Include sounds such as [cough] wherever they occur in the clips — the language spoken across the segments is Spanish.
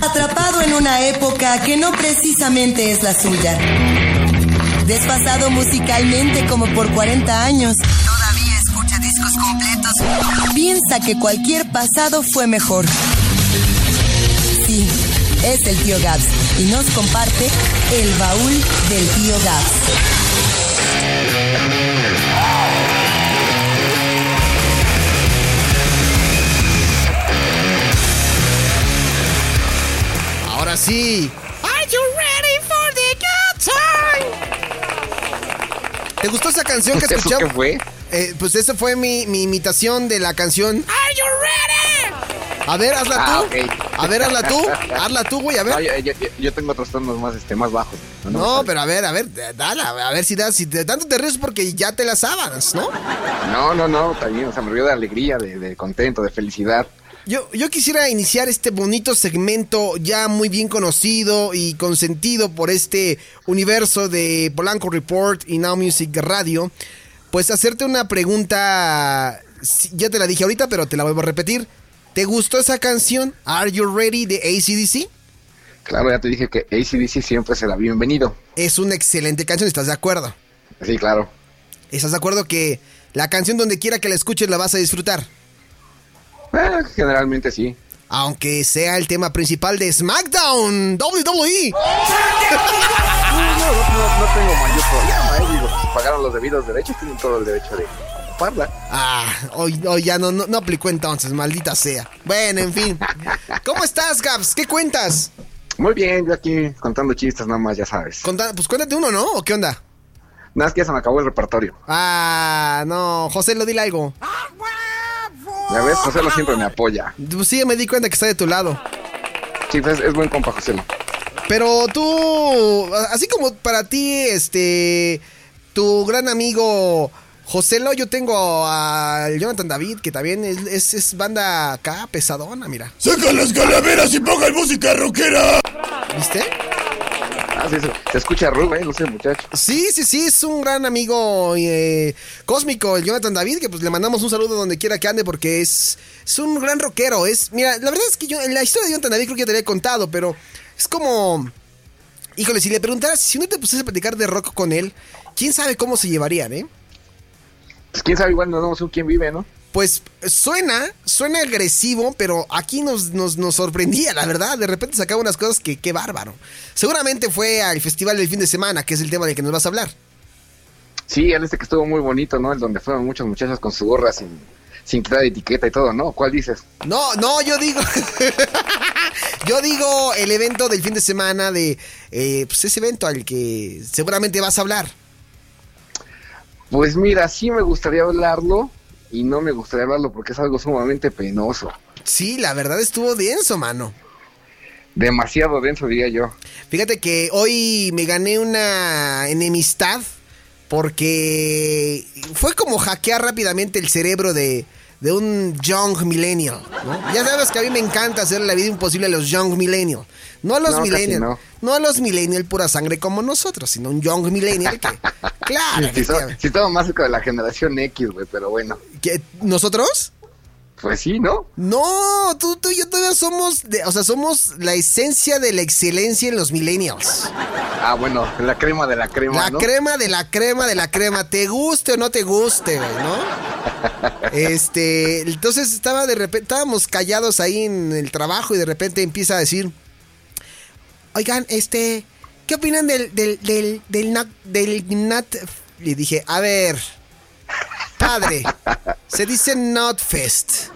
Atrapado en una época que no precisamente es la suya. Desfasado musicalmente como por 40 años. Todavía escucha discos completos. Piensa que cualquier pasado fue mejor. Sí, es el tío Gabs y nos comparte el baúl del tío Gabs. Ahora sí. Are you ready for the good time? ¿Te gustó esa canción que ¿Eso escuchamos? qué fue? Eh, pues esa fue mi, mi imitación de la canción. Are you ready? A ver, hazla tú. Ah. A ver, hazla tú. Hazla tú, güey, a ver. yo, yo- yo- yo tengo otros tonos más, este, más bajos. No, pero a ver, a ver, dale, a ver si das, si de tanto te ríes es porque ya te la sabes, ¿no? No, no, no, también, o sea, me río de alegría, de, de contento, de felicidad. Yo, yo quisiera iniciar este bonito segmento ya muy bien conocido y consentido por este universo de Polanco Report y Now Music Radio. Pues hacerte una pregunta, ya te la dije ahorita, pero te la vuelvo a repetir. ¿Te gustó esa canción, Are You Ready, de ACDC? Claro, ya te dije que ACDC siempre será bienvenido. Es una excelente canción, ¿estás de acuerdo? Sí, claro. ¿Estás de acuerdo que la canción donde quiera que la escuches la vas a disfrutar? Eh, generalmente sí. Aunque sea el tema principal de SmackDown. WWE. No, no, no, no tengo mayor problema, eh. Digo, si pagaron los debidos derechos, tienen todo el derecho de ocuparla. Ah, hoy, hoy ya no, no, no aplicó entonces, maldita sea. Bueno, en fin. ¿Cómo estás, Gabs? ¿Qué cuentas? Muy bien, yo aquí contando chistes nada más, ya sabes. Conta- pues cuéntate uno, ¿no? ¿O qué onda? Nada, es que ya se me acabó el repertorio. Ah, no, José, lo dile algo. Ya ves, José lo siempre me apoya. Pues sí, me di cuenta que está de tu lado. Sí, pues, es buen compa, José. Pero tú, así como para ti, este, tu gran amigo Joselo, yo tengo al Jonathan David, que también es, es- es banda acá pesadona, mira. ¡Sacan las calaveras y pongan música rockera! ¿Viste? Ah, sí, se, escucha Rubén, no sé, muchacho. Sí, sí, sí, es un gran amigo eh, cósmico, el Jonathan David, que pues le mandamos un saludo donde quiera que ande porque es, es un gran rockero. Es, mira, la verdad es que yo en la historia de Jonathan David creo que ya te la he contado, pero es como... Híjole, si le preguntaras, si uno te pusiese a platicar de rock con él, quién sabe cómo se llevarían, ¿eh? Pues quién sabe, igual no sabemos un quién vive, ¿no? Pues suena, suena agresivo, pero aquí nos, nos, nos sorprendía, la verdad. De repente sacaba unas cosas que qué bárbaro. Seguramente fue al festival del fin de semana, que es el tema del que nos vas a hablar. Sí, el este que estuvo muy bonito, ¿no? El donde fueron muchos muchachos con su gorra sin, sin quitar etiqueta y todo, ¿no? ¿Cuál dices? No, no, yo digo. [laughs] yo digo el evento del fin de semana de. eh, pues ese evento al que seguramente vas a hablar. Pues mira, sí me gustaría hablarlo y no me gustaría hablarlo porque es algo sumamente penoso. Sí, la verdad estuvo denso, mano. Demasiado denso, diría yo. Fíjate que hoy me gané una enemistad porque fue como hackear rápidamente el cerebro de, de un young millennial. ¿no? Ya sabes que a mí me encanta hacer la vida imposible a los young millennial. No a los No, casi millennial. no. No. a los millennial pura sangre como nosotros, sino un young millennial que... [laughs] Claro, Si, so- si más de la generación X, güey, pero bueno. ¿Que- ¿Nosotros? Pues sí, ¿no? No, tú, tú y yo todavía somos, de- o sea, somos la esencia de la excelencia en los millennials. Ah, bueno, la crema de la crema, La ¿no? crema de la crema de la crema, te guste o no te guste, güey, ¿no? [laughs] Este, entonces estaba de repente, estábamos callados ahí en el trabajo y de repente empieza a decir, oigan, este, ¿qué opinan del, del, del, del, nat, del nat? Le dije, a ver, padre, se dice Notfest.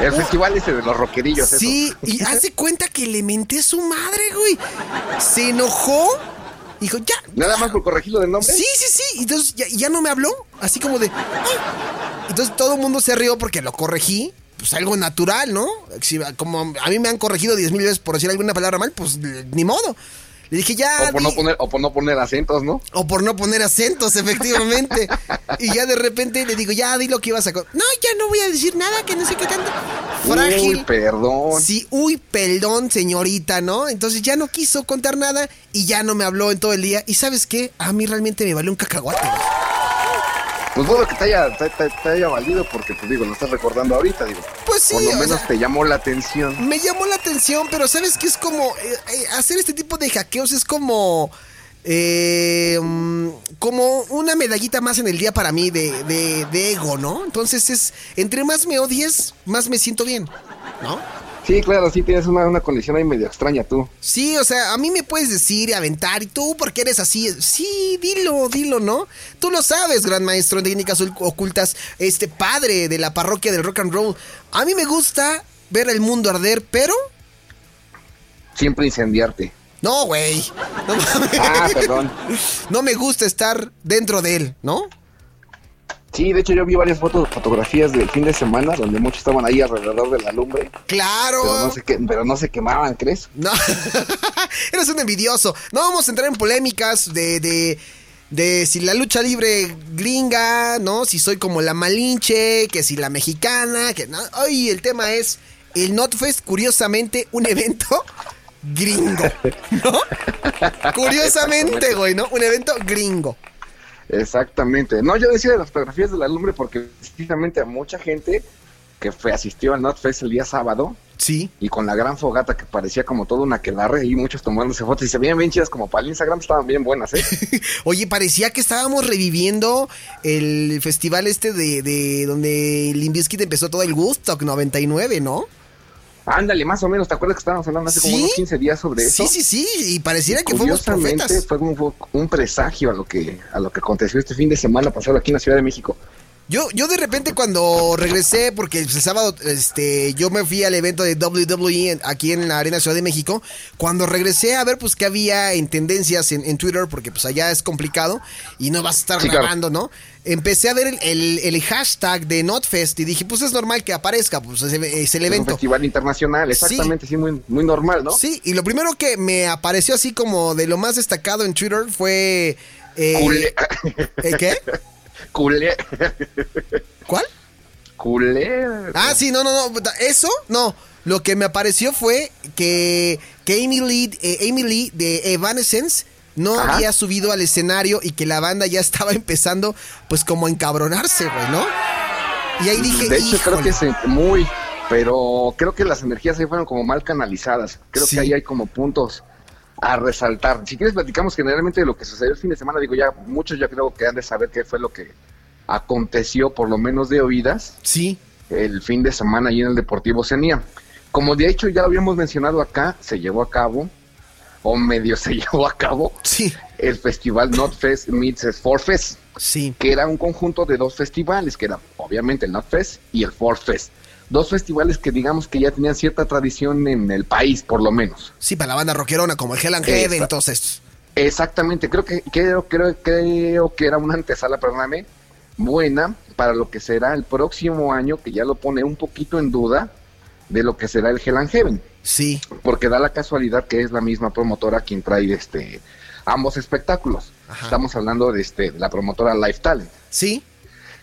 El festival ese de los rockerillos, eso. Sí, y hace cuenta que le menté a su madre, güey. Se enojó. Dijo, ya. Nada más por corregirlo de nombre. Sí, sí, sí. Entonces ya, ya no me habló. Así como de. "Ay". Entonces todo el mundo se rió porque lo corregí. Pues algo natural, ¿no? Si- como a mí me han corregido diez mil veces por decir alguna palabra mal, pues ni modo. Le dije, ya. O por, no poner, o por no poner acentos, ¿no? o por no poner acentos, [laughs] efectivamente. y ya de repente le digo, ya di lo que ibas a... co-". No, ya no voy a decir nada, que no sé qué tanto. Frágil. Uy, perdón. Sí, uy, perdón, señorita, ¿no? Entonces ya no quiso contar nada y ya no me habló en todo el día. ¿Y sabes qué? A mí realmente me valió un cacahuate. güey. Pues bueno que te haya, te, te- te haya valido porque, pues digo, lo estás recordando ahorita, digo. Pues sí, Por lo menos sea, te llamó la atención. me llamó la atención, pero sabes que es como eh, eh, hacer este tipo de hackeos es como eh, mm, como una medallita más en el día para mí de, de- de ego, ¿no? Entonces es entre más me odies, más me siento bien, ¿no? Sí, claro, sí tienes una, una condición ahí medio extraña tú. Sí, o sea, a mí me puedes decir y aventar, y tú, porque eres así? Sí, dilo, dilo, ¿no? Tú lo sabes, gran maestro en técnicas ul- ocultas, este padre de la parroquia del rock and roll. A mí me gusta ver el mundo arder, pero... Siempre incendiarte. No, güey. No. Ah, perdón. [laughs] No me gusta estar dentro de él, ¿no? Sí, de hecho yo vi varias fotos, fotografías del fin de semana donde muchos estaban ahí alrededor de la lumbre, Claro. pero no se, que- pero no se quemaban, ¿crees? No, [laughs] eres un envidioso. No vamos a entrar en polémicas de, de, de si la lucha libre gringa, ¿no? Si soy como la Malinche, que si la mexicana, que no. Hoy el tema es el NotFest, curiosamente, un evento gringo, ¿no? [laughs] Curiosamente, güey, ¿no? Un evento gringo. Exactamente. No, yo decía de las fotografías de la lumbre porque precisamente a mucha gente que fue, asistió al NotFest el día sábado Sí. y con la gran fogata que parecía como todo una aquelarre y muchos tomándose fotos y se veían bien chidas como para el Instagram, estaban bien buenas, ¿eh? [laughs] Oye, parecía que estábamos reviviendo el festival este de, de donde Limp Bizkit empezó todo el Woodstock 99, ¿no? Ándale, más o menos, ¿te acuerdas que estábamos hablando hace como unos 15 días sobre eso? Sí, sí, sí, y pareciera que fuimos Curiosamente, profetas. fue un, un presagio a lo que a lo que aconteció este fin de semana pasado aquí en la Ciudad de México. Yo, yo de repente cuando regresé, porque el sábado este, yo me fui al evento de WWE en- aquí en la Arena Ciudad de México, cuando regresé a ver pues qué había en tendencias en, en Twitter, porque pues allá es complicado y no vas a estar Sí, claro. grabando, ¿no? Empecé a ver el, el- el hashtag de NotFest y dije, pues es normal que aparezca, pues es, es el Es un evento. festival internacional, exactamente, sí, muy, muy normal, ¿no? Sí, y lo primero que me apareció así como de lo más destacado en Twitter fue... eh. ¿eh, ¿Qué? [laughs] Culé. ¿Cuál? Culé. Ah, sí, no, no, no. Eso, no. Lo que me apareció fue que, que Amy, Lee, eh, Amy Lee de Evanescence no Ajá. había subido al escenario y que la banda ya estaba [laughs] empezando, pues como a encabronarse, güey, ¿no? Y ahí dije, De hecho, creo que es muy, pero creo que las energías ahí fueron como mal canalizadas. Creo Sí. que ahí hay como puntos a resaltar. Si quieres, platicamos generalmente de lo que sucedió el fin de semana. Digo, ya muchos ya creo que han de saber qué fue lo que aconteció, por lo menos de oídas, Sí, el fin de semana ahí en el Deportivo Cenía. Como de hecho ya lo habíamos mencionado acá, se llevó a cabo, o medio [laughs] se llevó a cabo, sí, el festival NotFest Meets Fest, sí. que era un conjunto de dos festivales, que era obviamente el NotFest y el Fest. Dos festivales que digamos que ya tenían cierta tradición en el país, por lo menos. Sí, para la banda rockerona como el Hell and Heaven, estos. Exactamente, creo que creo, creo, creo que era una antesala, perdóname, buena para lo que será el próximo año, que ya lo pone un poquito en duda de lo que será el Hell and Heaven, Sí, porque da la casualidad que es la misma promotora quien trae este ambos espectáculos. Ajá. Estamos hablando de este de la promotora Life Talent, sí,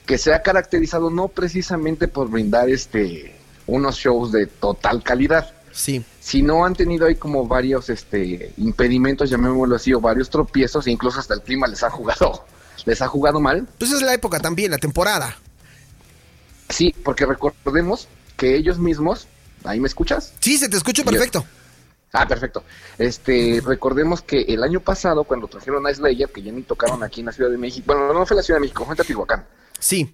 que se ha caracterizado no precisamente por brindar este unos shows de total calidad, sí. si no han tenido ahí como varios este impedimentos, llamémoslo así, o varios tropiezos, e incluso hasta el clima les ha jugado, [laughs] les ha jugado mal. Pues es la época también, la temporada. Sí, porque recordemos que ellos mismos, ¿ahí me escuchas? Sí, se te escucho perfecto. Ah, perfecto. Este, recordemos que el año pasado, cuando trajeron a Slayer, que ya ni tocaron aquí en la Ciudad de México, bueno, no fue la Ciudad de México, fue en Teotihuacán, Sí,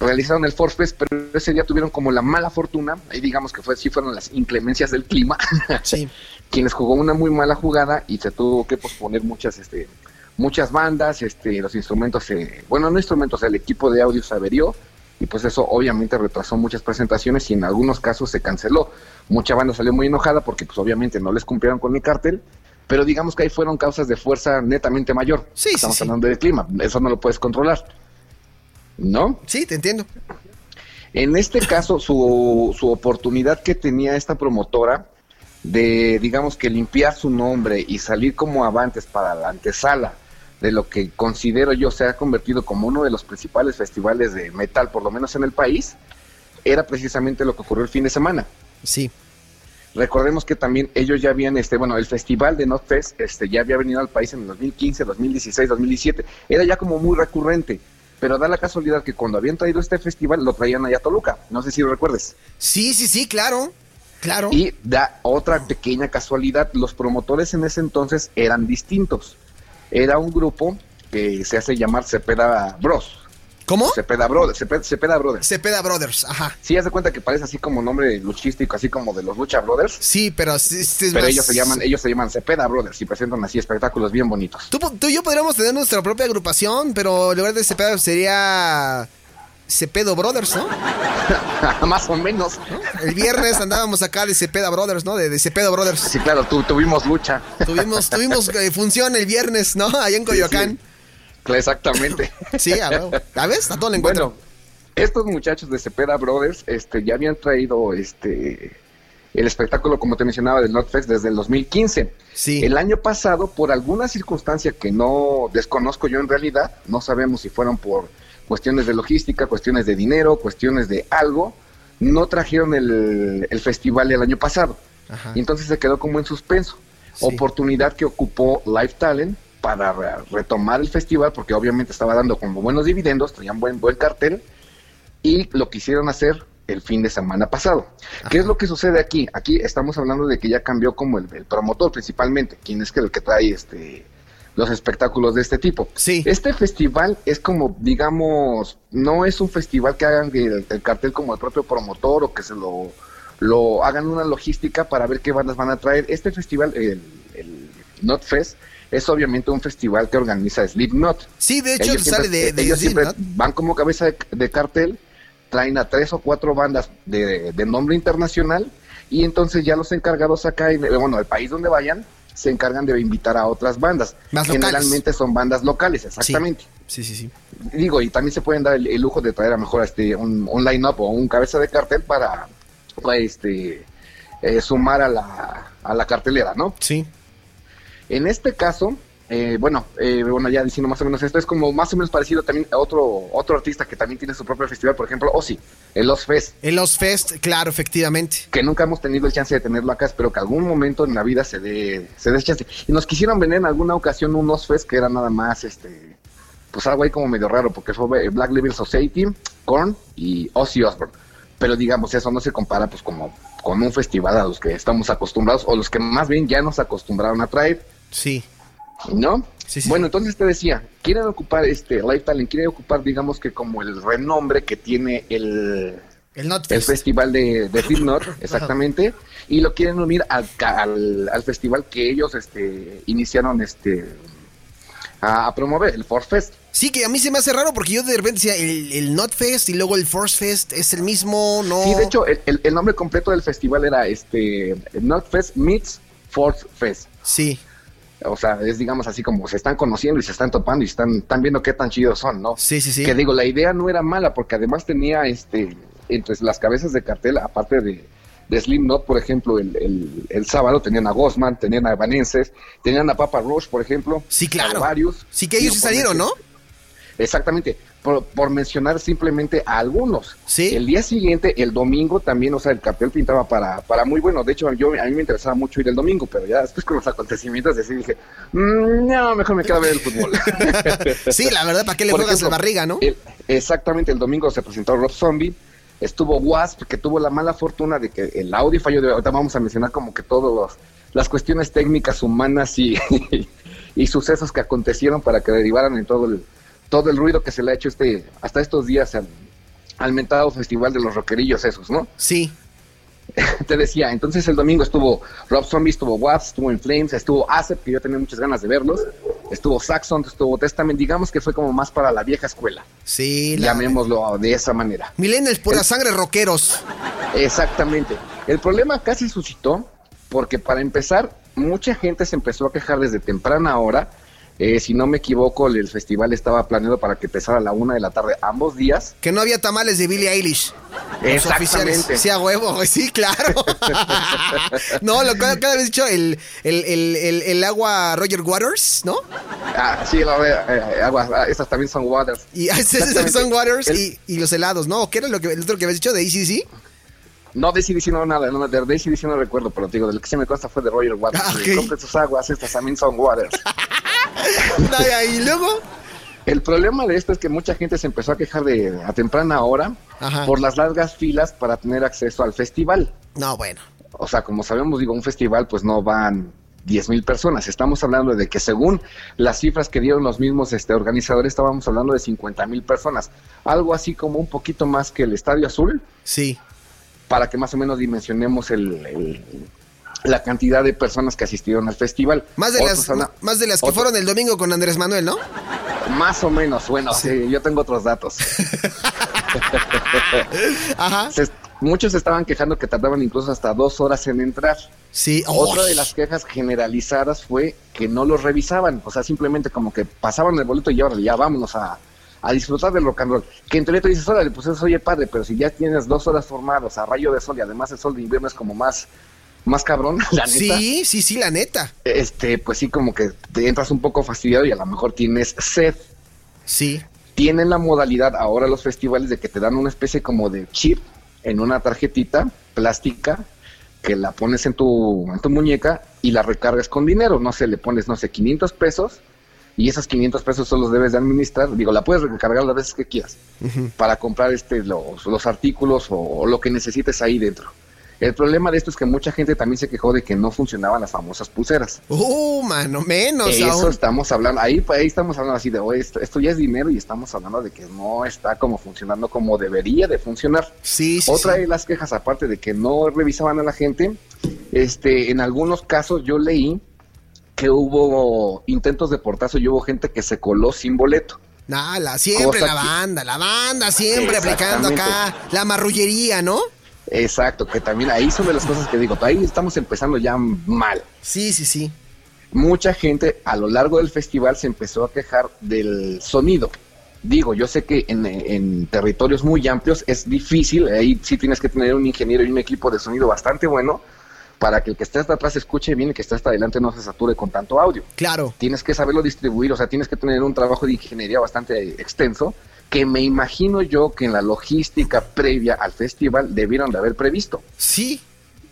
realizaron el Force Fest, pero ese día tuvieron como la mala fortuna, ahí digamos que fue, sí fueron las inclemencias del clima, [laughs] sí. quienes jugó una muy mala jugada y se tuvo que posponer muchas este muchas bandas, este los instrumentos se, bueno, no instrumentos, el equipo de audio se averió y pues eso obviamente retrasó muchas presentaciones y en algunos casos se canceló. Mucha banda salió muy enojada porque pues obviamente no les cumplieron con el cartel, pero digamos que ahí fueron causas de fuerza netamente mayor. Sí, Estamos sí. hablando del clima, eso no lo puedes controlar. ¿No? Sí, te entiendo. En este caso, su, su oportunidad que tenía esta promotora de, digamos que limpiar su nombre y salir como avantes para la antesala de lo que considero yo se ha convertido como uno de los principales festivales de metal, por lo menos en el país, era precisamente lo que ocurrió el fin de semana. Sí, Recordemos que también ellos ya habían, este, bueno, el festival de NotFest este, ya había venido al país en el 2015, 2016, 2017. Era ya como muy recurrente. pero da la casualidad que cuando habían traído este festival lo traían allá a Toluca. No sé si lo recuerdes. Sí, sí, sí, claro. Claro. Y da otra pequeña casualidad, los promotores en ese entonces eran distintos. Era un grupo que se hace llamar Cepeda Bros. ¿Cómo? Cepeda Brothers. Cepeda, Cepeda Brothers. Cepeda Brothers, ajá. Sí, haz de cuenta que parece así como nombre luchístico, así como de los Lucha Brothers. Sí, pero, es Pero más- ellos se llaman, ellos se llaman Cepeda Brothers y presentan así espectáculos bien bonitos. Tú, tú y yo podríamos tener nuestra propia agrupación, pero en lugar de Cepeda sería Cepedo Brothers, ¿no? [laughs] Más o menos. El viernes andábamos acá de Cepeda Brothers, ¿no? De, de Cepedo Brothers. Sí, claro, tu- tuvimos lucha. Tuvimos, tuvimos [laughs] eh, función el viernes, ¿no? Allá en Coyoacán. Exactamente. [laughs] Sí, a huevo. ¿La ves? A todo le encuentro. Bueno, estos muchachos de Cepeda Brothers este, ya habían traído este el espectáculo, como te mencionaba, del Notfest desde el 2015. Sí. El año pasado, por alguna circunstancia que no desconozco yo en realidad, no sabemos si fueron por cuestiones de logística, cuestiones de dinero, cuestiones de algo, no trajeron el, el festival el año pasado. Ajá. Y entonces se quedó como en suspenso. Sí. Oportunidad que ocupó Live Talent para re- retomar el festival, porque obviamente estaba dando como buenos dividendos, traían buen, buen cartel, y lo quisieron hacer el fin de semana pasado. ¿Qué es lo que sucede aquí? Aquí estamos hablando de que ya cambió como el, el promotor principalmente, quien es que el que trae este los espectáculos de este tipo. Sí. Este festival es como, digamos, no es un festival que hagan el, el cartel como el propio promotor o que se lo, lo hagan una logística para ver qué bandas van a traer. Este festival, el, el Notfest, es obviamente un festival que organiza Slipknot. Sí, de hecho Ellos sale siempre- de, de ellos siempre van como cabeza de, de cartel, traen a tres o cuatro bandas de, de nombre internacional y entonces ya los encargados acá, en, bueno, el país donde vayan, se encargan de invitar a otras bandas. Más locales. Generalmente son bandas locales, exactamente. Sí, sí, sí. Digo, y también se pueden dar el, el lujo de traer a lo mejor este, un, un line-up o un cabeza de cartel para, para, este, eh, sumar a la, a la cartelera, ¿no? Sí. En este caso, eh, bueno, eh, bueno, ya diciendo más o menos esto, es como más o menos parecido también a otro, otro artista que también tiene su propio festival, por ejemplo, Ozzy, el Oz Fest, El Los Fest, claro, efectivamente. que nunca hemos tenido el chance de tenerlo acá, espero que algún momento en la vida se dé, se dé chance. Y nos quisieron vender en alguna ocasión un Oz Fest que era nada más, este, pues algo ahí como medio raro, porque fue eh, Black Label Society, Korn y Ozzy Osbourne. Pero digamos, eso no se compara pues como con un festival a los que estamos acostumbrados, o los que más bien ya nos acostumbraron a traer. Sí. ¿No? Sí, sí. Bueno, entonces te decía, quieren ocupar este Live Talent, quieren ocupar, digamos que como el renombre que tiene el, El el Fest. festival de, de [laughs] exactamente, y lo quieren unir al, al, al festival que ellos este, iniciaron este a, a promover, el Force Fest. Sí, que a mí se me hace raro porque yo de repente decía el, el Not Fest y luego el Force Fest es el mismo, no. Sí, de hecho, el, el- el nombre completo del festival era este Not Fest meets Force Fest. Sí, O sea, es digamos así como se están conociendo y se están topando y están, están viendo qué tan chidos son, ¿no? sí, sí, sí. Que digo, la idea no era mala porque además tenía este entre las cabezas de cartel, aparte de, de Slipknot, por ejemplo, el, el, el sábado tenían a Ghostman, tenían a Evanescence, tenían a Papa Roach, por ejemplo. Sí, claro. a varios. Sí, que ellos sí salieron, ¿no? Exactamente. Por, por mencionar simplemente a algunos. Sí. El día siguiente, el domingo, también, o sea, el cartel pintaba para, para muy bueno. De hecho, yo, a mí me interesaba mucho ir el domingo, pero ya después con los acontecimientos así dije, "Mm, no, mejor me quedo a ver el fútbol. [laughs] Sí, la verdad, ¿para qué le Por juegas ejemplo, la barriga, no? el- exactamente, el domingo se presentó Rob Zombie, estuvo Wasp, que tuvo la mala fortuna de que el audio falló, de, ahorita vamos a mencionar como que todas las cuestiones técnicas, humanas y, [laughs] y sucesos que acontecieron para que derivaran en todo el, todo el ruido que se le ha hecho este hasta estos días al, al mentado festival de los rockerillos esos, ¿no? Sí. [laughs] Te decía, entonces el domingo estuvo Rob Zombie, estuvo Wasp, estuvo In Flames, estuvo Acep, que yo tenía muchas ganas de verlos, estuvo Saxon, estuvo Testament, digamos que fue como más para la vieja escuela, Sí, la... llamémoslo de esa manera. Millennials, pura sangre, rockeros. Exactamente. El problema casi suscitó porque para empezar, mucha gente se empezó a quejar desde temprana hora. Eh, si no me equivoco, el festival estaba planeado para que empezara a la una de la tarde ambos días. Que no había tamales de Billie Eilish. Exactamente. Sí, a huevo, sí, claro. [laughs] no, lo que cada vez dicho, el, el, el, el, agua Roger Waters, ¿no? Ah, sí, la verdad, eh, aguas, ah, estas también son waters. Y [laughs] esos Exactamente. son Waters y, y los helados, ¿no? ¿Qué era lo que, el otro que habías dicho de ACDC? No, de ACDC no nada, no, de ACDC no recuerdo, pero te digo, del que se me consta fue de Roger Waters. Ah. Compre sus aguas, estas también son waters. [laughs] [laughs] Y luego, El problema de esto es que mucha gente se empezó a quejar de a temprana hora por las largas filas para tener acceso al festival. No, bueno. O sea, como sabemos, digo, un festival pues no van 10 mil personas. Estamos hablando de que según las cifras que dieron los mismos este, organizadores, estábamos hablando de 50 mil personas. Algo así como un poquito más que el Estadio Azul. Sí. Para que más o menos dimensionemos el, la cantidad de personas que asistieron al festival. Más de las, más de las que fueron el domingo con Andrés Manuel, ¿no? Más o menos, bueno, sí. yo tengo otros datos. [laughs] Ajá muchos estaban quejando que tardaban incluso hasta dos horas en entrar. Sí. Otra de las quejas generalizadas fue que no los revisaban, o sea, simplemente como que pasaban el boleto y ahora ya vámonos a, disfrutar del rock and roll. Que en tú dices, órale, pues eso oye padre, pero si ya tienes dos horas formadas a rayo de sol y además el sol de invierno es como más, más cabrón, [laughs] la neta. Sí, sí, sí, la neta. Este, pues sí, como que te entras un poco fastidiado y a lo mejor tienes sed. Sí. Tienen la modalidad ahora los festivales de que te dan una especie como de chip en una tarjetita plástica que la pones en tu, en tu muñeca y la recargas con dinero. No sé, le pones, no sé, 500 pesos y esos 500 pesos solo los debes de administrar. Digo, la puedes recargar las veces que quieras para comprar este, los, los artículos o, lo que necesites ahí dentro. El problema de esto es que mucha gente también se quejó de que no funcionaban las famosas pulseras. Uh, mano, menos. Eso estamos hablando, ahí, ahí estamos hablando así de, oye, esto, ya es dinero y estamos hablando de que no está como funcionando como debería de funcionar. Sí, sí. Otra de las quejas, aparte de que no revisaban a la gente, este, en algunos casos yo leí que hubo intentos de portazo y hubo gente que se coló sin boleto. Nada, siempre la banda, la banda siempre aplicando acá la marrullería, ¿no? Exacto, que también ahí son de las cosas que digo, ahí estamos empezando ya mal. Sí, sí, sí. Mucha gente a lo largo del festival se empezó a quejar del sonido. Digo, yo sé que en, territorios muy amplios es difícil, ahí sí tienes que tener un ingeniero y un equipo de sonido bastante bueno para que el que esté hasta atrás escuche bien y el que esté hasta adelante no se sature con tanto audio. Claro. Tienes que saberlo distribuir, o sea, tienes que tener un trabajo de ingeniería bastante extenso que me imagino yo que en la logística previa al festival debieron de haber previsto. Sí.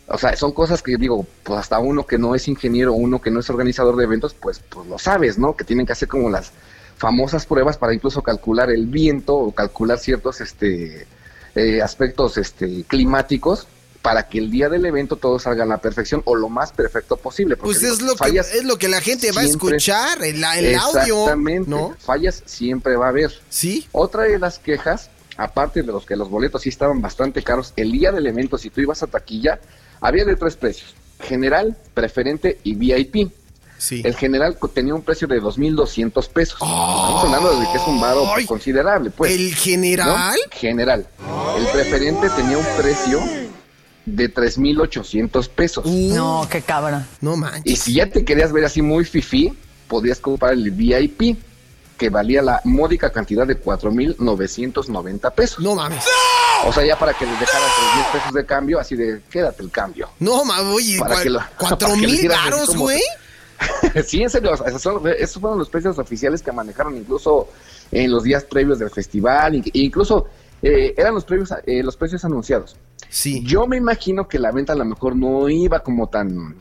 O sea, son cosas que digo, pues hasta uno que no es ingeniero, uno que no es organizador de eventos, pues, pues lo sabes, ¿no? Que tienen que hacer como las famosas pruebas para incluso calcular el viento o calcular ciertos este, eh, aspectos este, climáticos para que el día del evento todo salga a la perfección o lo más perfecto posible. Pues es lo, que, es lo que la gente va a escuchar, el, el audio. Exactamente. ¿no? Fallas siempre va a haber. Sí. Otra de las quejas, aparte de los que los boletos sí estaban bastante caros, el día del evento, si tú ibas a taquilla, había de tres precios: general, preferente y VIP. Sí. El general tenía un precio de 2.200 pesos. Estamos hablando de que es un varo considerable, pues. ¿El general? General. El preferente tenía un precio de 3.800 pesos. No, qué cabra. No manches. Y si ya te querías ver así muy fifi, podías comprar el VIP, que valía la módica cantidad de 4.990 pesos. No mames. O sea, ya para que les dejaras 3.000 pesos de cambio, así de quédate el cambio. No mames, oye, [laughs] ¿cuatro mil caros, güey? [laughs] sí, en serio, esos, fueron los precios oficiales que manejaron incluso en los días previos del festival, incluso eh, eran los, previos, eh, los precios anunciados. Sí. Yo me imagino que la venta a lo mejor no iba como tan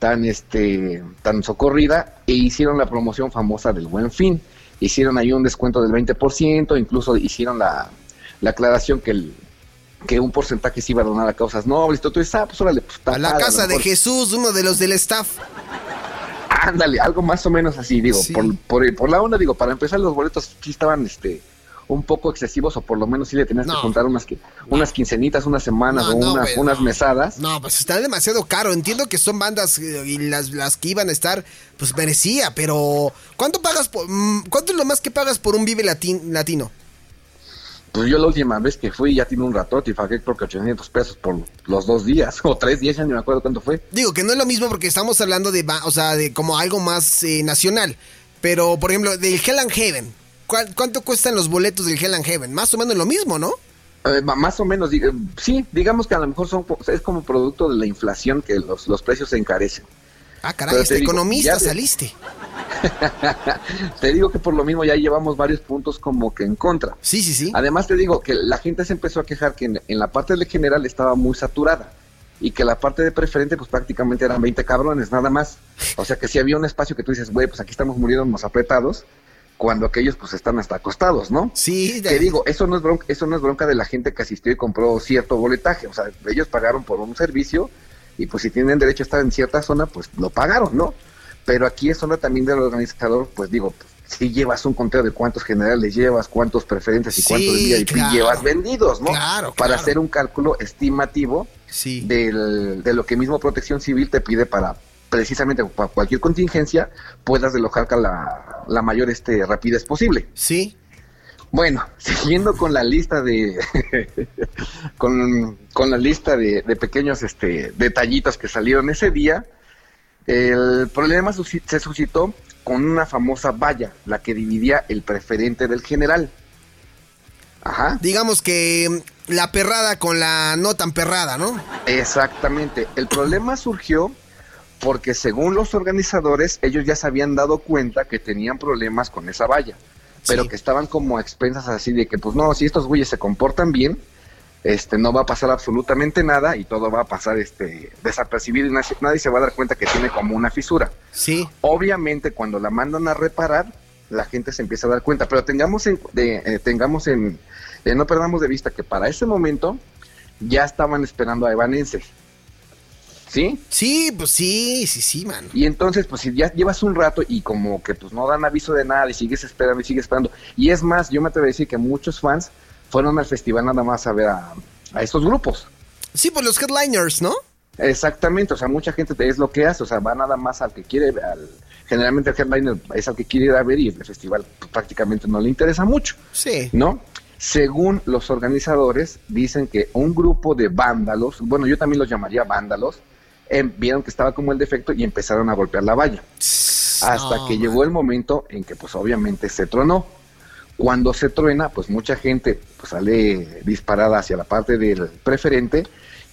tan este tan socorrida e hicieron la promoción famosa del Buen Fin. Hicieron ahí un descuento del 20%, incluso hicieron la, aclaración que el que un porcentaje se iba a donar a causas nobles. Tú dices, ah, pues órale, pues, A la casa de Jesús, uno de los del staff. Ándale, algo más o menos así, digo, por, por, por, la onda, digo, para empezar los boletos sí estaban, este, un poco excesivos o por lo menos sí le tenías que juntar unas, unas quincenitas, unas semanas o unas mesadas. No, pues está demasiado caro. Entiendo que son bandas eh, y las, las que iban a estar, pues merecía, pero ¿cuánto pagas por, mm, cuánto es lo más que pagas por un Vive Latino? Pues yo la última vez que fui ya tiene un ratote y pagué creo que 800 pesos por los dos días [laughs] o tres días, ya ni me acuerdo cuánto fue. Digo que no es lo mismo porque estamos hablando de, o sea, de como algo más eh, nacional. Pero, por ejemplo, del Hell and Heaven, ¿Cuánto cuestan los boletos del Hell and Heaven? Más o menos lo mismo, ¿no? Eh, más o menos, sí, digamos que a lo mejor son, es como producto de la inflación que los, los precios se encarecen. Ah, caray, este economista saliste. [laughs] te digo que por lo mismo ya llevamos varios puntos como que en contra. Sí, sí, sí. Además te digo que la gente se empezó a quejar que en, la parte de general estaba muy saturada y que la parte de preferente pues prácticamente eran 20 cabrones nada más. O sea que si había un espacio que tú dices, güey, pues aquí estamos muriendo más apretados, cuando aquellos pues están hasta acostados, ¿no? Sí, Te digo, eso no es bronca, eso no es bronca de la gente que asistió y compró cierto boletaje, o sea, ellos pagaron por un servicio y pues si tienen derecho a estar en cierta zona, pues lo pagaron, ¿no? Pero aquí es zona también del organizador, pues digo, si llevas un conteo de cuántos generales llevas, cuántos preferentes y cuántos VIP claro. llevas vendidos, ¿no? Claro, Para claro. hacer un cálculo estimativo Sí. del, de lo que mismo Protección Civil te pide para precisamente para cualquier contingencia puedas deslojar con la, la mayor este, rapidez posible. Sí. Bueno, [laughs] siguiendo con la lista de [laughs] con, con la lista de, de pequeños este, detallitos que salieron ese día, el problema se suscitó con una famosa valla, la que dividía el preferente del general. Ajá. Digamos que mm, la perrada con la no tan perrada, ¿no? Exactamente. El problema surgió porque según los organizadores, ellos ya se habían dado cuenta que tenían problemas con esa valla, pero Sí. que estaban como a expensas así de que, pues no, si estos güeyes se comportan bien, este, no va a pasar absolutamente nada y todo va a pasar este, desapercibido y nadie, nadie se va a dar cuenta que tiene como una fisura. Sí. Obviamente, cuando la mandan a reparar, la gente se empieza a dar cuenta, pero tengamos en, de- eh, tengamos en, eh, no perdamos de vista que para ese momento ya estaban esperando a Evanenses. ¿Sí? Sí, pues sí, sí, sí, mano. Y entonces, pues si ya llevas un rato y como que pues no dan aviso de nada y sigues esperando y sigues esperando. Y es más, yo me atrevo a decir que muchos fans fueron al festival nada más a ver a, a estos grupos. Sí, pues los headliners, ¿no? Exactamente, o sea, mucha gente es lo que hace, o sea, va nada más al que quiere, al, generalmente el headliner es al que quiere ir a ver y el festival pues, prácticamente no le interesa mucho, Sí. ¿no? Según los organizadores, dicen que un grupo de vándalos, bueno, yo también los llamaría vándalos, em, vieron que estaba como el defecto y empezaron a golpear la valla. Hasta que man. llegó el momento en que pues obviamente se tronó. Cuando se truena, pues mucha gente pues, sale disparada hacia la parte del preferente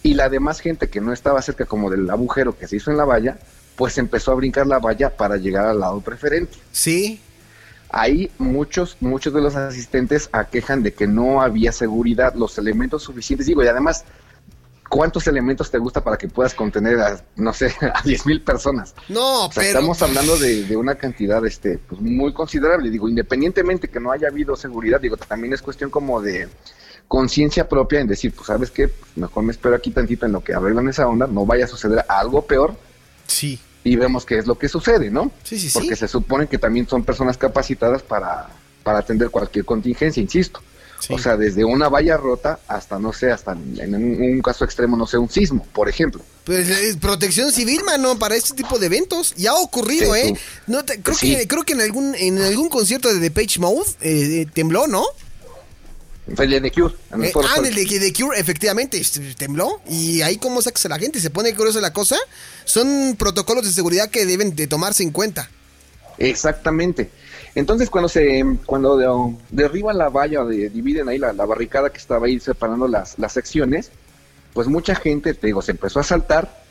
y la demás gente que no estaba cerca como del agujero que se hizo en la valla, pues empezó a brincar la valla para llegar al lado preferente. Sí. Ahí muchos, muchos de los asistentes aquejan de que no había seguridad, los elementos suficientes, digo, y además, ¿cuántos elementos te gusta para que puedas contener a, no sé, [laughs] a 10 mil personas? No, O sea, pero. estamos hablando de, de una cantidad este, pues, muy considerable. Digo, independientemente que no haya habido seguridad, digo, también es cuestión como de conciencia propia en decir, pues, ¿sabes qué? Mejor me espero aquí tantito en lo que arreglan esa onda, no vaya a suceder algo peor Sí. y vemos qué es lo que sucede, ¿no? Sí, sí, sí. Porque se supone que también son personas capacitadas para, para atender cualquier contingencia, insisto. Sí. O sea, desde una valla rota hasta, no sé, hasta en un, un caso extremo, no sé, un sismo, por ejemplo. Pues es protección civil, mano, para este tipo de eventos. Ya ha ocurrido, Sí, ¿eh? No te- creo, Sí. que, creo que en algún en algún concierto de Depeche Mode eh, eh, tembló, ¿no? El de Cure, en el Eh, ah, en Sol. el de, de Cure, efectivamente, este, tembló. Y ahí cómo sacas a la gente, se pone curiosa la cosa. Son protocolos de seguridad que deben de tomarse en cuenta. Exactamente. Entonces cuando se cuando de- derriban la valla de- dividen ahí la, la barricada que estaba ahí separando las, las secciones, pues mucha gente, te digo, se empezó a saltar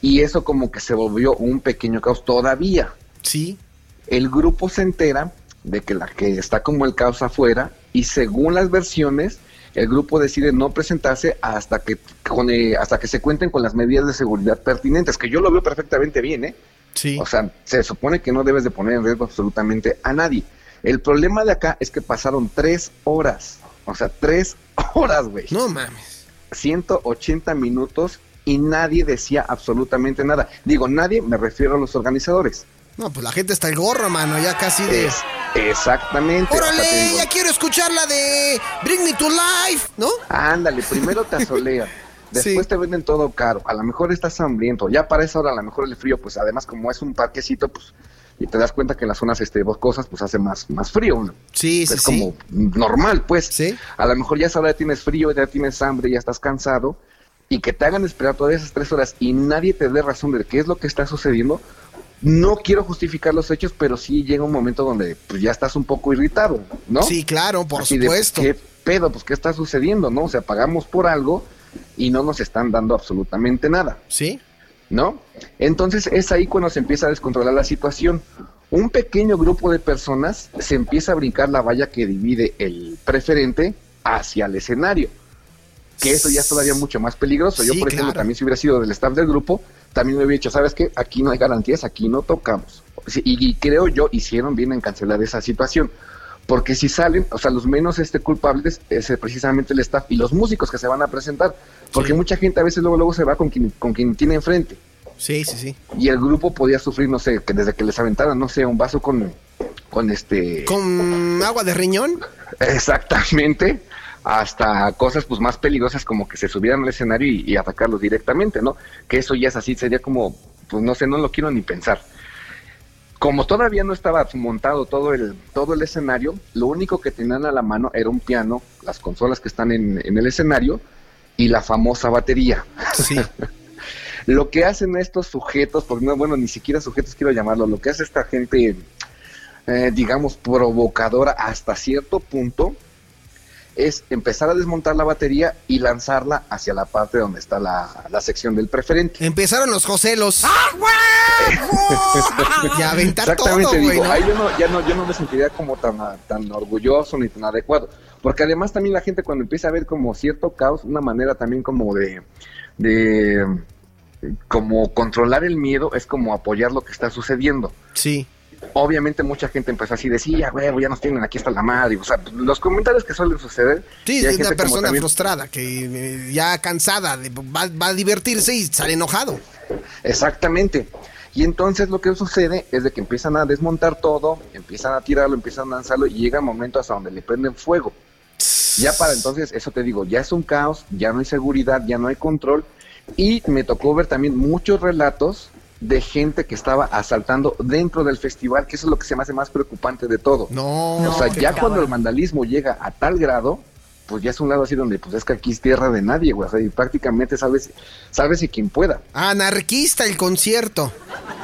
y eso como que se volvió un pequeño caos todavía. Sí. El grupo se entera de que la que está como el caos afuera y según las versiones el grupo decide no presentarse hasta que con, eh, hasta que se cuenten con las medidas de seguridad pertinentes, que yo lo veo perfectamente bien, ¿eh? Sí. O sea, se supone que no debes de poner en riesgo absolutamente a nadie. El problema de acá es que pasaron tres horas. O sea, tres [laughs] horas, güey. no mames. 180 minutos y nadie decía absolutamente nada. Digo, nadie, me refiero a los organizadores. No, pues la gente está el gorro, mano, ya casi de. Es exactamente. ¡Órale! Ya quiero escuchar la de Bring Me to Life, ¿no? Ándale, primero te [laughs] asolean. Después Sí. te venden todo caro. A lo mejor estás hambriento. Ya para esa hora, a lo mejor el frío, pues además, como es un parquecito, pues. Y te das cuenta que en las zonas este, boscosas, pues hace más, más frío. ¿no? Sí, sí, es sí. como normal, pues. Sí. A lo mejor ya esa hora ya tienes frío, ya tienes hambre, ya estás cansado. Y que te hagan esperar todas esas tres horas y nadie te dé razón de qué es lo que está sucediendo. No quiero justificar los hechos, pero sí llega un momento donde pues, ya estás un poco irritado, ¿no? Sí, claro, por Así de, supuesto. ¿Qué pedo? Pues, ¿qué está sucediendo, no? O sea, pagamos por algo y no nos están dando absolutamente nada. Sí. ¿no? Entonces es ahí cuando se empieza a descontrolar la situación. Un pequeño grupo de personas se empieza a brincar la valla que divide el preferente hacia el escenario. Que eso ya es todavía mucho más peligroso. Yo, por ejemplo, claro. también si hubiera sido del staff del grupo, también me había dicho, ¿sabes qué? Aquí no hay garantías, aquí no tocamos. Y, y creo yo, hicieron bien en cancelar esa situación. Porque si salen, o sea, los menos este, culpables es eh, precisamente el staff y los músicos que se van a presentar. Porque Sí. mucha gente a veces luego, luego se va con quien, con quien tiene enfrente. Sí, sí, sí. Y el grupo podía sufrir, no sé, que desde que les aventaran, no sé, un vaso con, con este... ¿Con agua de riñón? Exactamente, hasta cosas pues más peligrosas como que se subieran al escenario y, y atacarlos directamente, ¿no? Que eso ya es así, sería como, pues no sé, no lo quiero ni pensar. Como todavía no estaba montado todo el, todo el escenario, lo único que tenían a la mano era un piano, las consolas que están en, en el escenario y la famosa batería. Sí. [laughs] Lo que hacen estos sujetos, porque no, bueno, ni siquiera sujetos quiero llamarlo, lo que hace esta gente, eh, digamos, provocadora hasta cierto punto, es empezar a desmontar la batería y lanzarla hacia la parte donde está la, la sección del preferente. Empezaron los Joselos. [laughs] y a aventar todo, Exactamente, güey, digo, ¿no? ahí yo no, ya no, yo no me sentiría como tan, tan orgulloso ni tan adecuado. Porque además también la gente cuando empieza a ver como cierto caos, una manera también como de, de como controlar el miedo es como apoyar lo que está sucediendo. Sí. Obviamente mucha gente empezó así de sí, ya huevo, ya nos tienen aquí hasta la madre. O sea, los comentarios que suelen suceder. Sí, es una persona también- frustrada que eh, ya cansada de, va, va a divertirse y sale enojado. Exactamente. Y entonces lo que sucede es de que empiezan a desmontar todo, empiezan a tirarlo, empiezan a lanzarlo y llega momentos hasta donde le prenden fuego. Ya para entonces, eso te digo, ya es un caos, ya no hay seguridad, ya no hay control. Y me tocó ver también muchos relatos de gente que estaba asaltando dentro del festival, que eso es lo que se me hace más preocupante de todo. No. o sea, ya cabrón. cuando el vandalismo llega a tal grado, pues ya es un lado así donde, pues es que aquí es tierra de nadie, güey. O sea, y prácticamente sabes, sabes y quien pueda. Anarquista el concierto.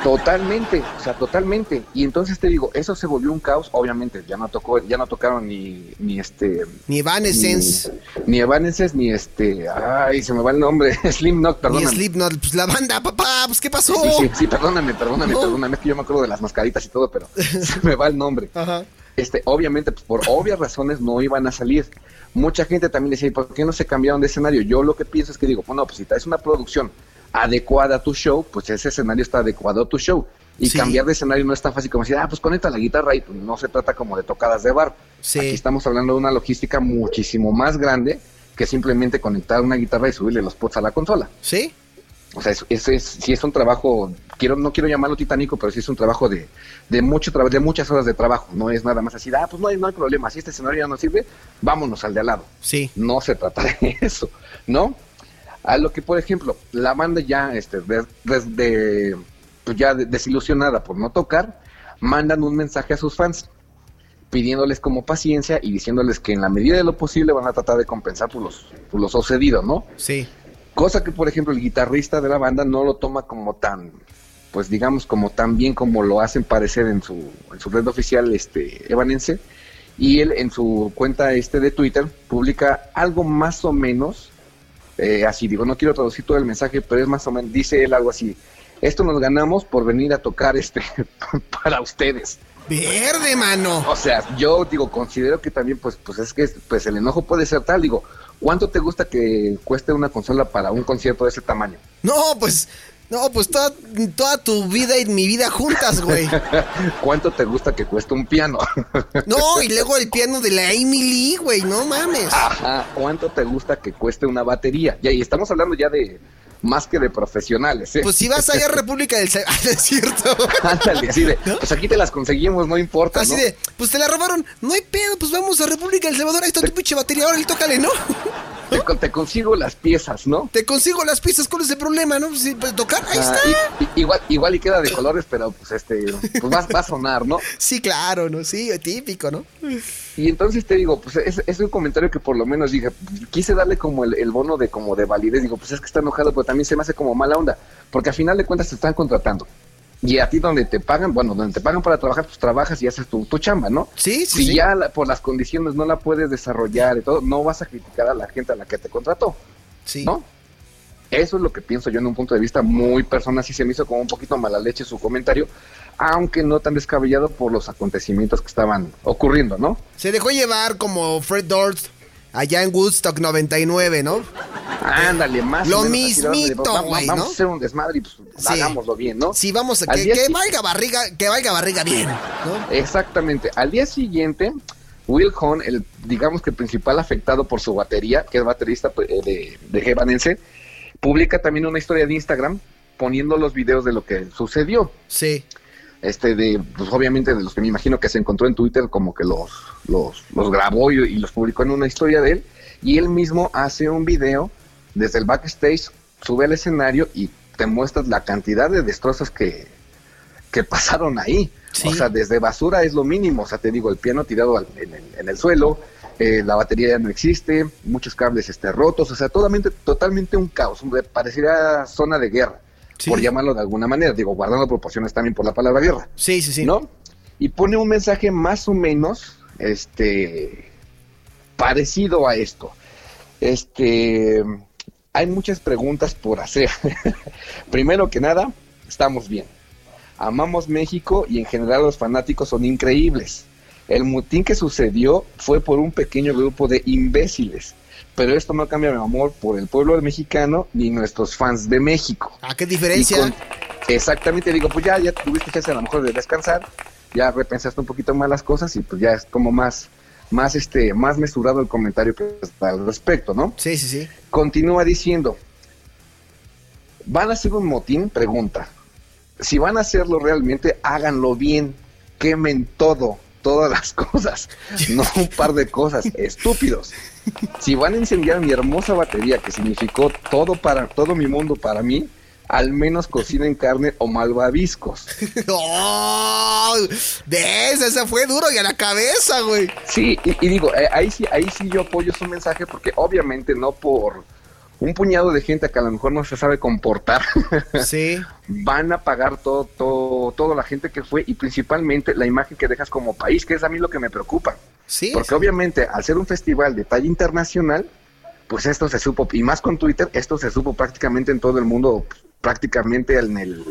Totalmente, o sea, totalmente. Y entonces te digo, eso se volvió un caos. Obviamente, ya no tocó, ya no tocaron ni, ni este, Ni Evanescence, ni, ni Evanescence, ni este, ay, se me va el nombre, [laughs] Slim Knock, ni perdóname. Slipknot. Pues la banda, papá, pues ¿qué pasó? Sí, sí, sí, perdóname, perdóname, No. perdóname, es que yo me acuerdo de las mascaritas y todo, pero [laughs] se me va el nombre. Ajá. Este, obviamente, pues por obvias razones no iban a salir. Mucha gente también decía, ¿y por qué no se cambiaron de escenario? Yo lo que pienso es que digo, bueno, pues si traes una producción adecuada a tu show, pues ese escenario está adecuado a tu show. Y Sí. cambiar de escenario no es tan fácil como decir, ah, pues conecta la guitarra y pues no se trata como de tocadas de bar. Sí. Aquí estamos hablando de una logística muchísimo más grande que simplemente conectar una guitarra y subirle los pods a la consola. ¿Sí? O sea, es, es, es- sí es un trabajo, quiero no quiero llamarlo titánico, pero sí es un trabajo de, de mucho traba- de muchas horas de trabajo. No es nada más así, ah, pues no hay, no hay problema, si este escenario ya no sirve, vámonos al de al lado. Sí. No se trata de [laughs] eso, ¿no? A lo que, por ejemplo, la banda ya, este, de, de- de- pues ya de- desilusionada por no tocar, mandan un mensaje a sus fans pidiéndoles como paciencia y diciéndoles que en la medida de lo posible van a tratar de compensar por los, por lo sucedido, ¿no? Sí. Cosa que, por ejemplo, el guitarrista de la banda no lo toma como tan, pues digamos, como tan bien como lo hacen parecer en su, en su red oficial este, evanense. Y él en su cuenta este de Twitter publica algo más o menos, eh, así digo, no quiero traducir todo el mensaje, pero es más o menos, dice él algo así, esto nos ganamos por venir a tocar este [laughs] para ustedes. Verde, mano. O sea, yo digo, considero que también, pues, pues es que pues el enojo puede ser tal. Digo, ¿cuánto te gusta que cueste una consola para un concierto de ese tamaño? No, pues. No, pues toda, toda tu vida y mi vida juntas, güey. [laughs] ¿Cuánto te gusta que cueste un piano? No, y luego el piano de la Emily, güey, no mames. Ajá. ¿Cuánto te gusta que cueste una batería? Ya, y estamos hablando ya de más que de profesionales, ¿eh? Pues si vas allá a República del [laughs] Ah, es cierto. Ándale, así de, pues aquí te las conseguimos, no importa, Así ¿no? de, pues te la robaron, no hay pedo, pues vamos a República del Salvador, ahí está tu pinche batería, ahora tócale, ¿no? Te, con- te consigo las piezas, ¿no? Te consigo las pistas, ¿cuál es el problema, no? Pues, sí, pues, tocar, ahí Ah, está. y- igual, igual y queda de colores, pero pues este, pues va, va a sonar, ¿no? [laughs] Sí, claro, ¿no? Sí, típico, ¿no? Y entonces te digo, pues es, es un comentario que por lo menos dije, quise darle como el, el bono de como de validez, digo, pues es que está enojado, pero también se me hace como mala onda, porque al final de cuentas te están contratando. Y a ti donde te pagan, bueno, donde te pagan para trabajar, pues trabajas y haces tu, tu chamba, ¿no? Sí, sí, si sí. ya la- por las condiciones no la puedes desarrollar y todo, no vas a criticar a la gente a la que te contrató, Sí. ¿no? Eso es lo que pienso yo en un punto de vista muy personal, sí se me hizo como un poquito mala leche su comentario, aunque no tan descabellado por los acontecimientos que estaban ocurriendo, ¿no? Se dejó llevar como Fred Durst allá en Woodstock 99, ¿no? Ándale, más. Lo o menos así, mismito, vamos- güey, Vamos a hacer un desmadre y pues Sí. hagámoslo bien, ¿no? Sí, vamos a que, que valga barriga, que valga barriga bien, ¿no? Exactamente. Al día siguiente, Will Hahn, el digamos que el principal afectado por su batería, que es baterista pues, eh, de, de Evanescence, publica también una historia de Instagram poniendo los videos de lo que sucedió. Sí. Este de, pues obviamente de los que me imagino que se encontró en Twitter, como que los, los, los grabó y, y los publicó en una historia de él. Y él mismo hace un video desde el backstage, sube al escenario y te muestras la cantidad de destrozos que, que pasaron ahí. Sí. O sea, desde basura es lo mínimo. O sea, te digo, el piano tirado al- en, el, en el suelo, eh, la batería ya no existe, muchos cables este, rotos. O sea, totalmente, totalmente un caos. Pareciera zona de guerra, Sí. por llamarlo de alguna manera. Digo, guardando proporciones también por la palabra guerra. Sí, sí, sí. ¿no? Y pone un mensaje más o menos, este, parecido a esto. Este, hay muchas preguntas por hacer. [laughs] Primero que nada, estamos bien. Amamos México y en general los fanáticos son increíbles. El mutín que sucedió fue por un pequeño grupo de imbéciles. Pero esto no cambia mi amor por el pueblo mexicano ni nuestros fans de México. ¿A qué Y diferencia? con- exactamente, digo, pues ya, ya tuviste chance a lo mejor de descansar, ya repensaste un poquito más las cosas y pues ya es como más, más este, más mesurado el comentario que está al respecto, ¿no? Sí, sí, sí. Continúa diciendo, ¿van a hacer un motín? Pregunta. Si van a hacerlo realmente, háganlo bien, quemen todo, todas las cosas, no un par de cosas, estúpidos. Si van a incendiar mi hermosa batería, que significó todo para todo mi mundo para mí, al menos cocinen carne o malvaviscos. [laughs] ¡Oh! De esa, esa fue duro y a la cabeza, güey. Sí, y, y digo, eh, ahí sí, ahí sí yo apoyo su mensaje porque obviamente no por un puñado de gente que a lo mejor no se sabe comportar, Sí. [laughs] van a pagar todo, todo, toda la gente que fue y principalmente la imagen que dejas como país, que es a mí lo que me preocupa. Sí. Porque sí. obviamente al ser un festival de talla internacional, pues esto se supo, y más con Twitter, esto se supo prácticamente en todo el mundo, prácticamente en el,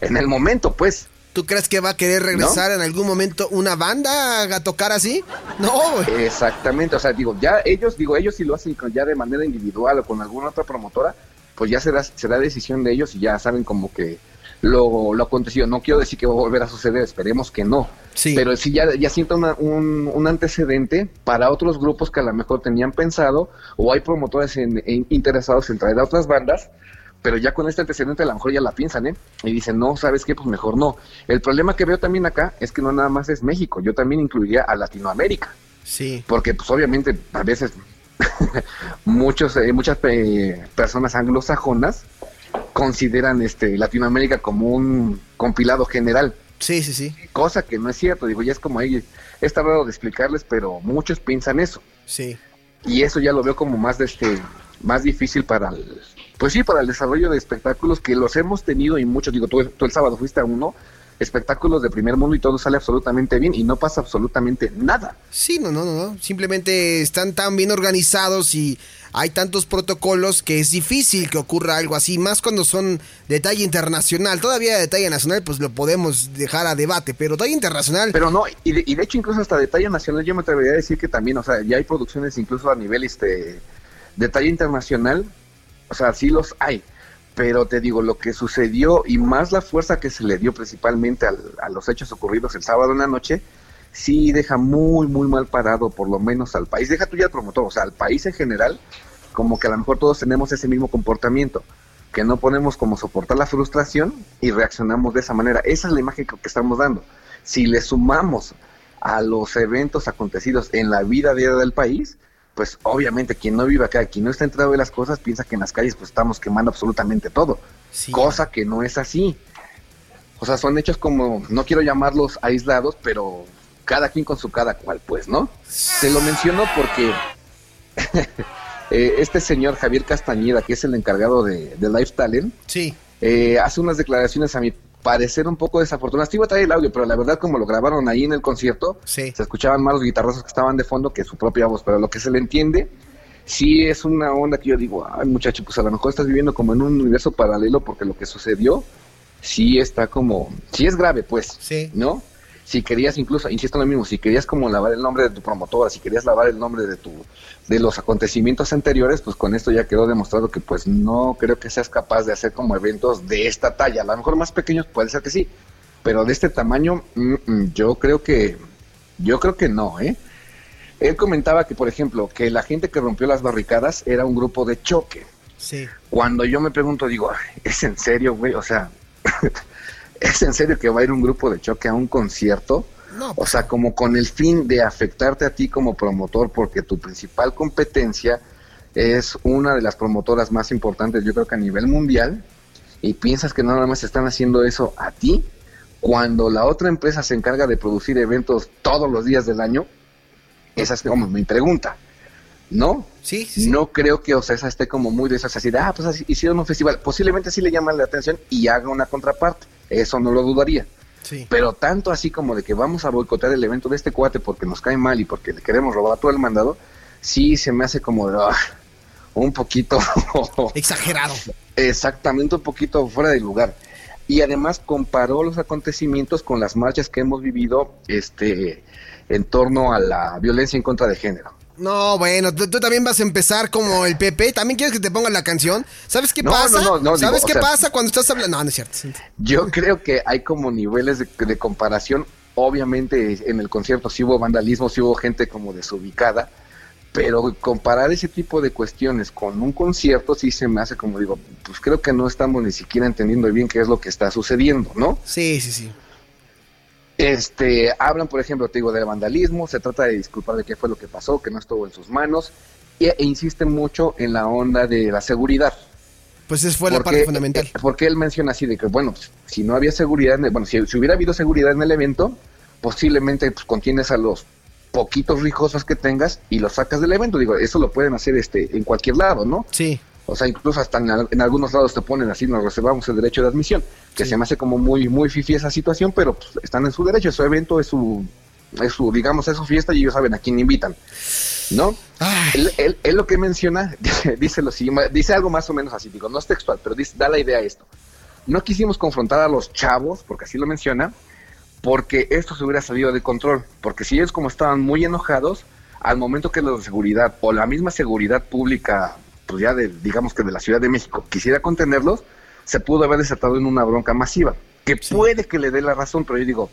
en el momento, pues. ¿Tú crees que va a querer regresar en algún momento una banda a tocar así? No. Exactamente, o sea, digo, ya ellos, digo, ellos si lo hacen ya de manera individual o con alguna otra promotora, pues ya será, será decisión de ellos y ya saben como que lo, lo acontecido. No quiero decir que va a volver a suceder, esperemos que no. Sí. Pero sí ya, ya siento una- un, un antecedente para otros grupos que a lo mejor tenían pensado o hay promotores en- en- interesados en traer a otras bandas, pero ya con este antecedente a lo mejor ya la piensan, ¿eh? Y dicen, no, ¿sabes qué? Pues mejor no. El problema que veo también acá es que no nada más es México, yo también incluiría a Latinoamérica Sí. porque pues obviamente a veces [laughs] muchos eh, muchas eh, personas anglosajonas consideran este Latinoamérica como un compilado general Sí, sí, sí. cosa que no es cierto digo ya es como ahí es tardado de explicarles pero muchos piensan eso Sí. y eso ya lo veo como más de este más difícil para el pues sí para el desarrollo de espectáculos que los hemos tenido y muchos digo tú, tú el sábado fuiste a uno espectáculos de primer mundo y todo sale absolutamente bien y no pasa absolutamente nada Sí, no, no, no, no. Simplemente están tan bien organizados y hay tantos protocolos que es difícil que ocurra algo así, más cuando son de talla internacional. Todavía de talla nacional, pues lo podemos dejar a debate, pero talla internacional. Pero no, y de, y de hecho incluso hasta de talla nacional yo me atrevería a decir que también, o sea, ya hay producciones incluso a nivel este de talla internacional, o sea, sí los hay, pero te digo, lo que sucedió y más la fuerza que se le dio principalmente al- a los hechos ocurridos el sábado en la noche, sí deja muy, muy mal parado por lo menos al país, deja tú ya al promotor, o sea, al país en general, como que a lo mejor todos tenemos ese mismo comportamiento que no podemos como soportar la frustración y reaccionamos de esa manera. Esa es la imagen que estamos dando. Si le sumamos a los eventos acontecidos en la vida diaria del país, pues obviamente quien no vive acá, quien no está entrado de las cosas, piensa que en las calles pues estamos quemando absolutamente todo, Sí. cosa que no es así. O sea, son hechos como, no quiero llamarlos aislados, pero cada quien con su cada cual, pues, ¿no? Te lo menciono porque [laughs] eh, este señor Javier Castañeda, que es el encargado de, de Life Talent, Sí. eh, hace unas declaraciones a mi parecer un poco desafortunadas. Te iba a traer el audio, pero la verdad como lo grabaron ahí en el concierto, Sí. se escuchaban más los guitarrazos que estaban de fondo que su propia voz, pero lo que se le entiende, sí es una onda que yo digo, ay muchacho, pues a lo mejor estás viviendo como en un universo paralelo porque lo que sucedió sí está como, sí es grave pues, Sí. ¿no? Si querías incluso, insisto en lo mismo, si querías como lavar el nombre de tu promotora, si querías lavar el nombre de tu de los acontecimientos anteriores, pues con esto ya quedó demostrado que pues no creo que seas capaz de hacer como eventos de esta talla. A lo mejor más pequeños puede ser que sí, pero de este tamaño mm, mm, yo creo que yo creo que no, ¿eh? Él comentaba que, por ejemplo, que la gente que rompió las barricadas era un grupo de choque. Sí. Cuando yo me pregunto, digo, ¿es en serio, güey? O sea, [laughs] ¿es en serio que va a ir un grupo de choque a un concierto? No, O sea, como con el fin de afectarte a ti como promotor, porque tu principal competencia es una de las promotoras más importantes, yo creo que a nivel mundial, y piensas que nada más están haciendo eso a ti, cuando la otra empresa se encarga de producir eventos todos los días del año, esa es como mi pregunta, ¿no? sí, sí, sí. No creo que Ocesa esté como muy de esas así de, ah, pues así, hicieron un festival. Posiblemente sí le llaman la atención y haga una contraparte. Eso no lo dudaría. Sí. Pero tanto así como de que vamos a boicotear el evento de este cuate porque nos cae mal y porque le queremos robar todo el mandado, sí se me hace como de, ah, un poquito, [laughs] Exagerado. exactamente un poquito fuera de lugar. Y además comparó los acontecimientos con las marchas que hemos vivido este, en torno a la violencia en contra de género. No, bueno, tú, tú también vas a empezar como el Pepe. ¿También quieres que te ponga la canción? ¿Sabes qué No, pasa? no, no, no, ¿Sabes digo, qué o sea- pasa cuando estás hablando? No, no es cierto. Yo creo que hay como niveles de, de comparación. Obviamente en el concierto sí hubo vandalismo, sí hubo gente como desubicada, pero comparar ese tipo de cuestiones con un concierto sí se me hace como digo, pues creo que no estamos ni siquiera entendiendo bien qué es lo que está sucediendo, ¿no? Sí, sí, sí. Este, hablan, por ejemplo, te digo, del vandalismo, se trata de disculpar de qué fue lo que pasó, que no estuvo en sus manos, e, e insisten mucho en la onda de la seguridad. Pues esa fue la parte fundamental. eh, Porque él menciona así de que, bueno, pues, si no había seguridad, en el- bueno, si, si hubiera habido seguridad en el evento, posiblemente pues, contienes a los poquitos rijosos que tengas y los sacas del evento. Digo, eso lo pueden hacer este en cualquier lado, ¿no? Sí. O sea, incluso hasta en, al- en algunos lados te ponen así, nos reservamos el derecho de admisión, que Sí. se me hace como muy muy fifi esa situación, pero pues, están en su derecho, es su evento, es su, es su, digamos, es su fiesta y ellos saben a quién invitan, ¿no? Él, él- él lo que menciona, [laughs] dice, lo siguiente, dice algo más o menos así, digo, no es textual, pero dice, da la idea a esto. No quisimos confrontar a los chavos, porque así lo menciona, porque esto se hubiera salido de control, porque si ellos como estaban muy enojados, al momento que los de seguridad o la misma seguridad pública, pues ya de, digamos que de la Ciudad de México, quisiera contenerlos, se pudo haber desatado en una bronca masiva, que Sí. puede que le dé la razón, pero yo digo,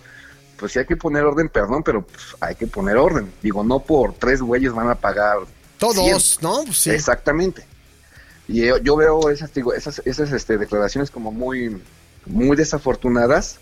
pues sí hay que poner orden, perdón, pero pues, hay que poner orden. Digo, no por tres güeyes van a pagar todos, ¿no? Pues sí. Exactamente. Y yo, yo veo esas, digo, esas, esas este, declaraciones como muy, muy desafortunadas.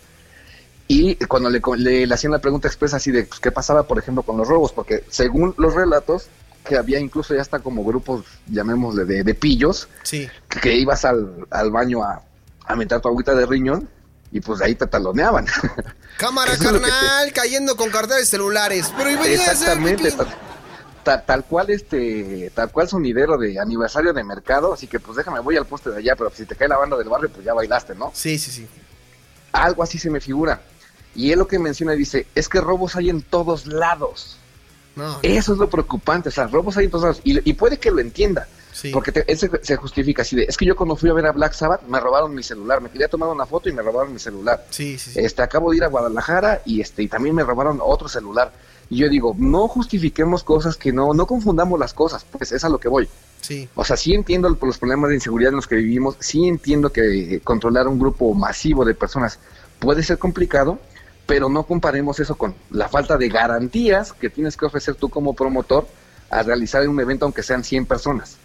Y cuando le, le, le hacían la pregunta expresa así de pues, qué pasaba, por ejemplo, con los robos, porque según los relatos, que había incluso ya hasta como grupos, llamémosle, de, de pillos, Sí. que, que ibas al, al baño a, a meter tu agüita de riñón y pues ahí te taloneaban. [laughs] Cámara Eso carnal, cayendo con carteles celulares. Pero hacer Exactamente, tal, ta- tal cual este, tal cual sonidero de aniversario de mercado, así que pues déjame, voy al poste de allá, pero si te cae la banda del barrio, pues ya bailaste, ¿no? Sí, sí, sí. Algo así se me figura. Y él lo que menciona dice, es que robos hay en todos lados. No, Eso es lo preocupante, o sea, robos hay en todos lados. Y, y puede que lo entienda, sí. porque te- se, justifica así de, es que yo cuando fui a ver a Black Sabbath, me robaron mi celular, me quería tomar una foto y me robaron mi celular. Sí, sí, sí. Este, acabo de ir a Guadalajara y este, y también me robaron otro celular. Y yo digo, no justifiquemos cosas que no, no confundamos las cosas, pues es a lo que voy. Sí. O sea, sí entiendo el- los problemas de inseguridad en los que vivimos, sí entiendo que eh, controlar un grupo masivo de personas puede ser complicado, pero no comparemos eso con la falta de garantías que tienes que ofrecer tú como promotor al realizar un evento aunque sean 100 personas.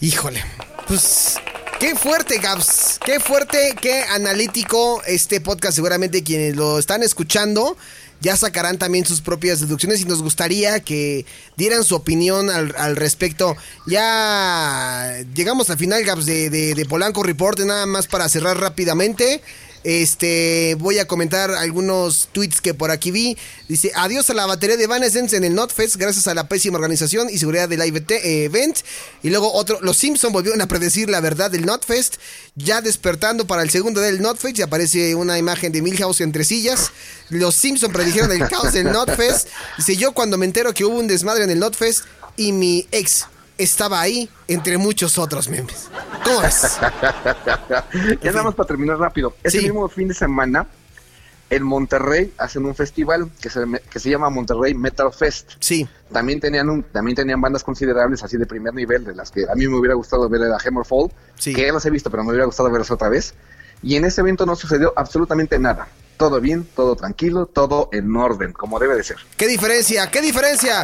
Híjole. Pues qué fuerte, Gabs. Qué fuerte, qué analítico este podcast. Seguramente quienes lo están escuchando ya sacarán también sus propias deducciones y nos gustaría que dieran su opinión al, respecto. Ya llegamos al final, Gabs, de, de, de Polanco Report. Nada más para cerrar rápidamente. Este, voy a comentar algunos tweets que por aquí vi. Dice, adiós a la batería de Evanescence en el NotFest gracias a la pésima organización y seguridad del eh, event. Y luego otro, los Simpson volvieron a predecir la verdad del NotFest. Ya despertando para el segundo del NotFest y aparece una imagen de Milhouse entre sillas. Los Simpson predijeron el caos del NotFest. Dice, yo cuando me entero que hubo un desmadre en el NotFest y mi ex estaba ahí entre muchos otros memes. ¿Cómo ves? [laughs] ya nada más para terminar rápido. Ese Sí. mismo fin de semana en Monterrey hacen un festival que se, que se llama Monterrey Metal Fest. Sí. También tenían un, también tenían bandas considerables así de primer nivel, de las que a mí me hubiera gustado ver a Hammerfall, Sí. que ya los he visto, pero me hubiera gustado verlos otra vez. Y en ese evento no sucedió absolutamente nada. Todo bien, todo tranquilo, todo en orden, como debe de ser. ¿Qué diferencia? ¿Qué diferencia?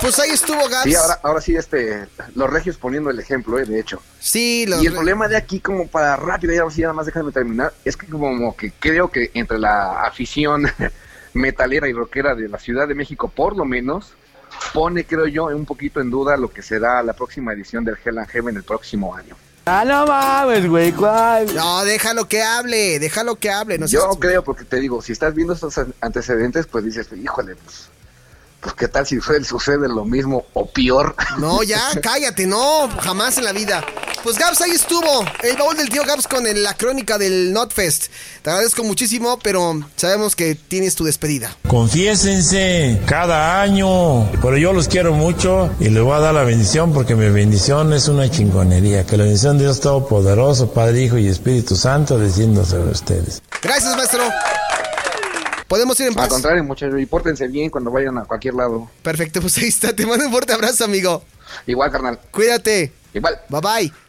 Pues ahí estuvo Gabs. Sí, ahora, ahora sí, este, los regios poniendo el ejemplo, eh, de hecho. Sí, los Y el problema de aquí, como para rápido, ya así nada más déjame terminar, es que como que creo que entre la afición [laughs] metalera y rockera de la Ciudad de México, por lo menos, pone, creo yo, un poquito en duda lo que será la próxima edición del Hell and Heaven el próximo año. Ah, no mames, güey, ¿cuál? No, déjalo que hable, déjalo que hable. No yo seas- creo, porque te digo, si estás viendo estos antecedentes, pues dices, híjole, pues, pues qué tal si sucede, lo mismo o peor. No, ya, [laughs] cállate, no, jamás en la vida. Pues Gabs, ahí estuvo, el baúl del tío Gabs con el- la crónica del Notfest. Te agradezco muchísimo, pero sabemos que tienes tu despedida. Confiésense cada año, pero yo los quiero mucho y les voy a dar la bendición porque mi bendición es una chingonería. Que la bendición de Dios Todopoderoso, Padre, Hijo y Espíritu Santo descienda sobre ustedes. Gracias, maestro. Podemos ir en Al paz. contrario, muchachos, y pórtense bien cuando vayan a cualquier lado. Perfecto, pues ahí está. Te mando un fuerte abrazo, amigo. Igual, carnal. Cuídate. Igual. Bye bye.